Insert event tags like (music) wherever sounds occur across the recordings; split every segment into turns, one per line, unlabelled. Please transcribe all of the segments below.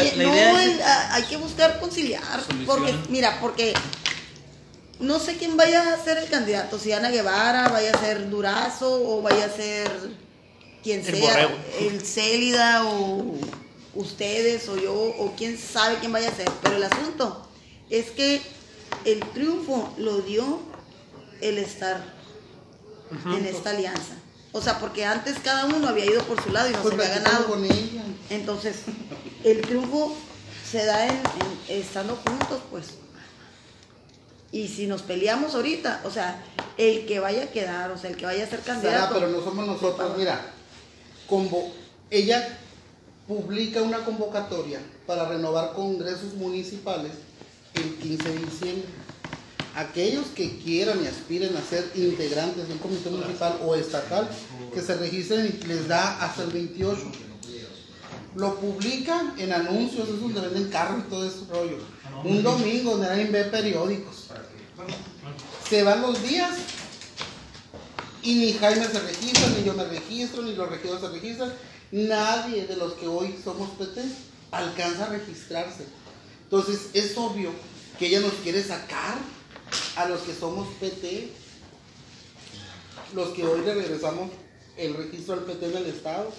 Oye,
la
no,
idea es-
el- a- hay que buscar conciliar.
Solución.
Porque, mira, porque no sé quién vaya a ser el candidato. Si Ana Guevara, vaya a ser Durazo o vaya a ser quien
El
sea.
borrego.
El Célida o ustedes o yo o quién sabe quién vaya a ser. Pero el asunto es que el triunfo lo dio el estar en esta alianza. O sea, porque antes cada uno había ido por su lado y no
Pues
se había ganado.
con ella.
Entonces, el triunfo se da en, en- estando juntos, pues. Y si nos peleamos ahorita, o sea, el que vaya a quedar, o sea, el que vaya a ser
Sara,
candidato.
pero no somos nosotros. Mira, convo- ella publica una convocatoria para renovar congresos municipales el 15 de diciembre. Aquellos que quieran y aspiren a ser integrantes de un comité municipal o estatal, que se registren y les da hasta el 28. Lo publican en anuncios, es donde venden carros y todo ese rollo. Un domingo donde nadie ve periódicos. Se van los días y ni Jaime se registra, ni yo me registro, ni los regidores se registran. Nadie de los que hoy somos PT alcanza a registrarse. Entonces es obvio que ella nos quiere sacar a los que somos PT, los que hoy le regresamos el registro al PT en el Estado.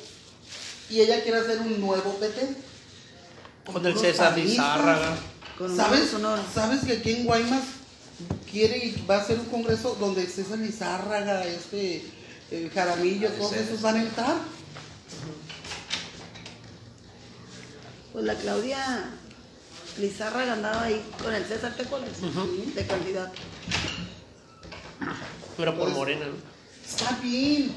Y ella quiere hacer un nuevo PT.
Con el César. Lizárraga.
¿Sabes. ¿Sabes que aquí en Guaymas quiere y va a ser un congreso donde César Lizárraga, este, el Jaramillo, todos esos van a entrar?
Pues la Claudia Lizárraga andaba ahí con el César, ¿te acuerdas? De candidato.
Pero por
Pues-
Morena, ¿no?
Está bien.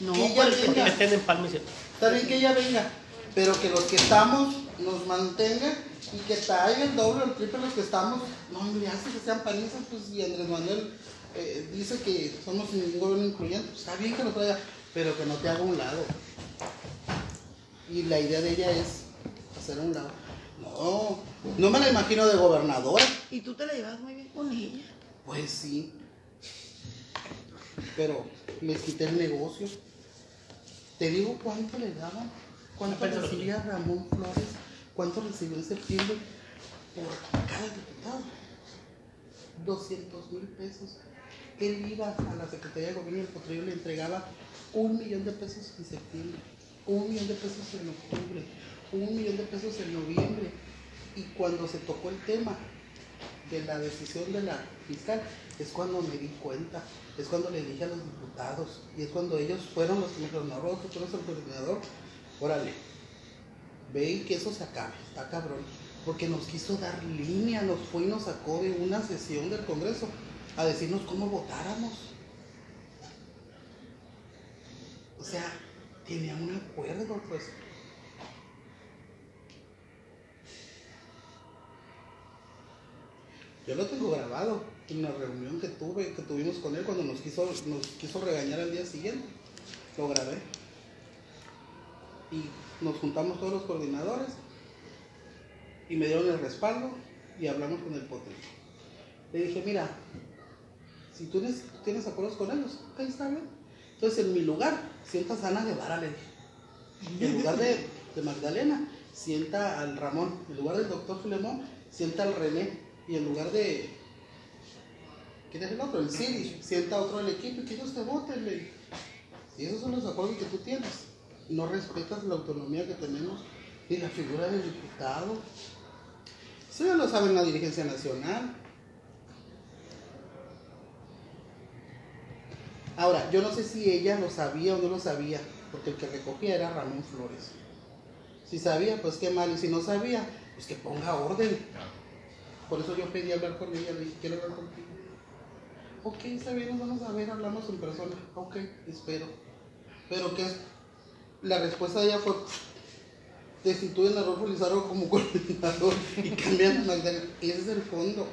No,
que ella
Porque
venga.
estén en Palma y cierto.
Está bien que ella venga. Pero que los que estamos nos mantengan y que traigan el doble o el triple los que estamos. No, hombre, hace que sean panistas, pues y Andrés Manuel eh, dice que somos un gobierno incluyente. Está bien que lo traiga, pero que no te haga un lado. Y la idea de ella es hacer un lado. No, no me la imagino de gobernadora.
Y tú te la llevas muy bien con ella.
Pues sí. Pero les quité el negocio. Te digo cuánto le daban, cuánto recibía Ramón Flores, cuánto recibió en septiembre por cada diputado. 200 mil pesos. Él iba a la Secretaría de Gobierno y el Potrillo le entregaba un millón de pesos en septiembre, un millón de pesos en octubre, un millón de pesos en noviembre. Y cuando se tocó el tema de la decisión de la fiscal, es cuando me di cuenta, es cuando le dije a los diputados, y es cuando ellos fueron los que me dijeron, no, tú eres el coordinador, órale, ven que eso se acabe, está cabrón, porque nos quiso dar línea, nos fue y nos sacó de una sesión del Congreso a decirnos cómo votáramos. O sea, tenía un acuerdo, pues. Yo lo tengo grabado en la reunión que tuve, que tuvimos con él cuando nos quiso, nos quiso regañar al día siguiente. Lo grabé. Y nos juntamos todos los coordinadores y me dieron el respaldo y hablamos con el potrillo. Le dije, mira, si tú tienes, tienes acuerdos con ellos, ok, está bien. Entonces en mi lugar, sientas a Ana Guevara, le dije. En lugar de, de Magdalena, sienta al Ramón. En lugar del doctor Filemón, sienta al René. Y en lugar de. ¿Quién es el otro? El Siri. Sienta otro del equipo y que ellos te voten. Y esos son los acuerdos que tú tienes. No respetas la autonomía que tenemos y la figura del diputado. Eso ya lo sabe la dirigencia nacional. Ahora, yo no sé si ella lo sabía o no lo sabía, porque el que recogía era Ramón Flores. Si sabía, pues qué mal, y si no sabía, pues que ponga orden. Por eso yo pedí hablar con ella, le dije, quiero hablar contigo. Ok, está bien, vamos a ver, hablamos en persona. Ok, espero. Pero que la respuesta de ella fue, destituyen a Rodolfo Lizarro como (laughs) coordinador y cambian a Magdalena. Ese es el fondo.